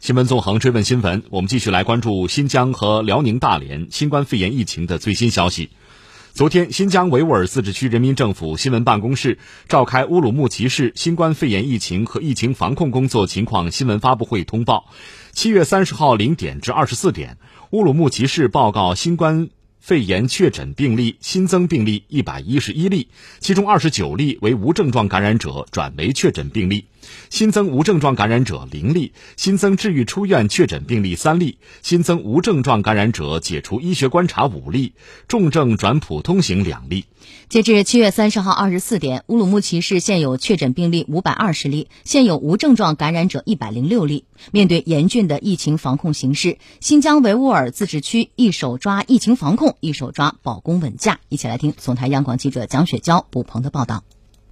新闻纵横追问新闻，我们继续来关注新疆和辽宁大连新冠肺炎疫情的最新消息。昨天，新疆维吾尔自治区人民政府新闻办公室召开乌鲁木齐市新冠肺炎疫情和疫情防控工作情况新闻发布会，通报：七月三十号零点至二十四点，乌鲁木齐市报告新冠。肺炎确诊病例新增病例一百一十一例，其中二十九例为无症状感染者转为确诊病例，新增无症状感染者零例，新增治愈出院确诊病例三例，新增无症状感染者解除医学观察五例，重症转普通型两例。截至七月三十号二十四点，乌鲁木齐市现有确诊病例五百二十例，现有无症状感染者一百零六例。面对严峻的疫情防控形势，新疆维吾尔自治区一手抓疫情防控，一手抓保供稳价。一起来听总台央广记者蒋雪娇、卜鹏的报道。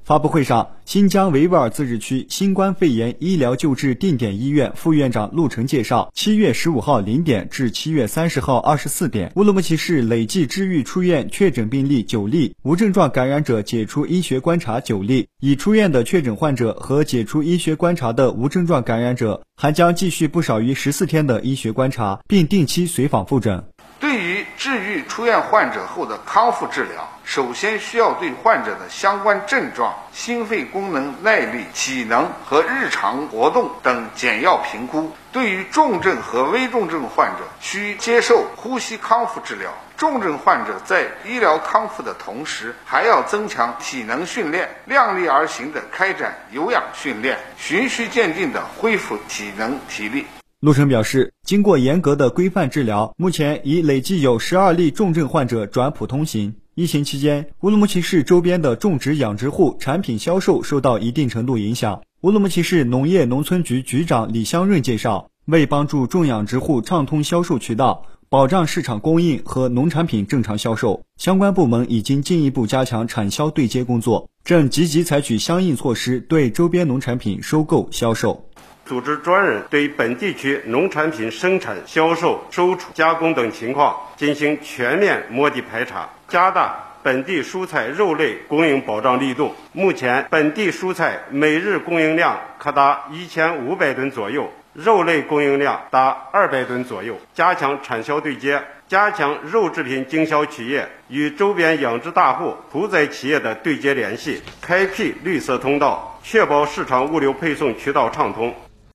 发布会上，新疆维吾尔自治区新冠肺炎医疗救治定点医院副院长陆成介绍，七月十五号零点至七月三十号二十四点，乌鲁木齐市累计治愈出院确诊病例九例，无症状感染者解除医学观察九例，已出院的确诊患者和解除医学观察的无症状感染者，还将继续不少于十四天的医学观察，并定期随访复诊。对于治愈出院患者后的康复治疗。首先需要对患者的相关症状、心肺功能、耐力、体能和日常活动等简要评估。对于重症和危重症患者，需接受呼吸康复治疗。重症患者在医疗康复的同时，还要增强体能训练，量力而行地开展有氧训练，循序渐进地恢复体能体力。陆生表示，经过严格的规范治疗，目前已累计有十二例重症患者转普通型。疫情期间，乌鲁木齐市周边的种植养殖户产品销售受到一定程度影响。乌鲁木齐市农业农村局局长李香润介绍，为帮助种养殖户畅通销售渠道，保障市场供应和农产品正常销售，相关部门已经进一步加强产销对接工作，正积极采取相应措施对周边农产品收购销售，组织专人对本地区农产品生产、销售、收储、加工等情况进行全面摸底排查。加大本地蔬菜、肉类供应保障力度。目前，本地蔬菜每日供应量可达一千五百吨左右，肉类供应量达二百吨左右。加强产销对接，加强肉制品经销企业与周边养殖大户、屠宰企业的对接联系，开辟绿色通道，确保市场物流配送渠道畅通。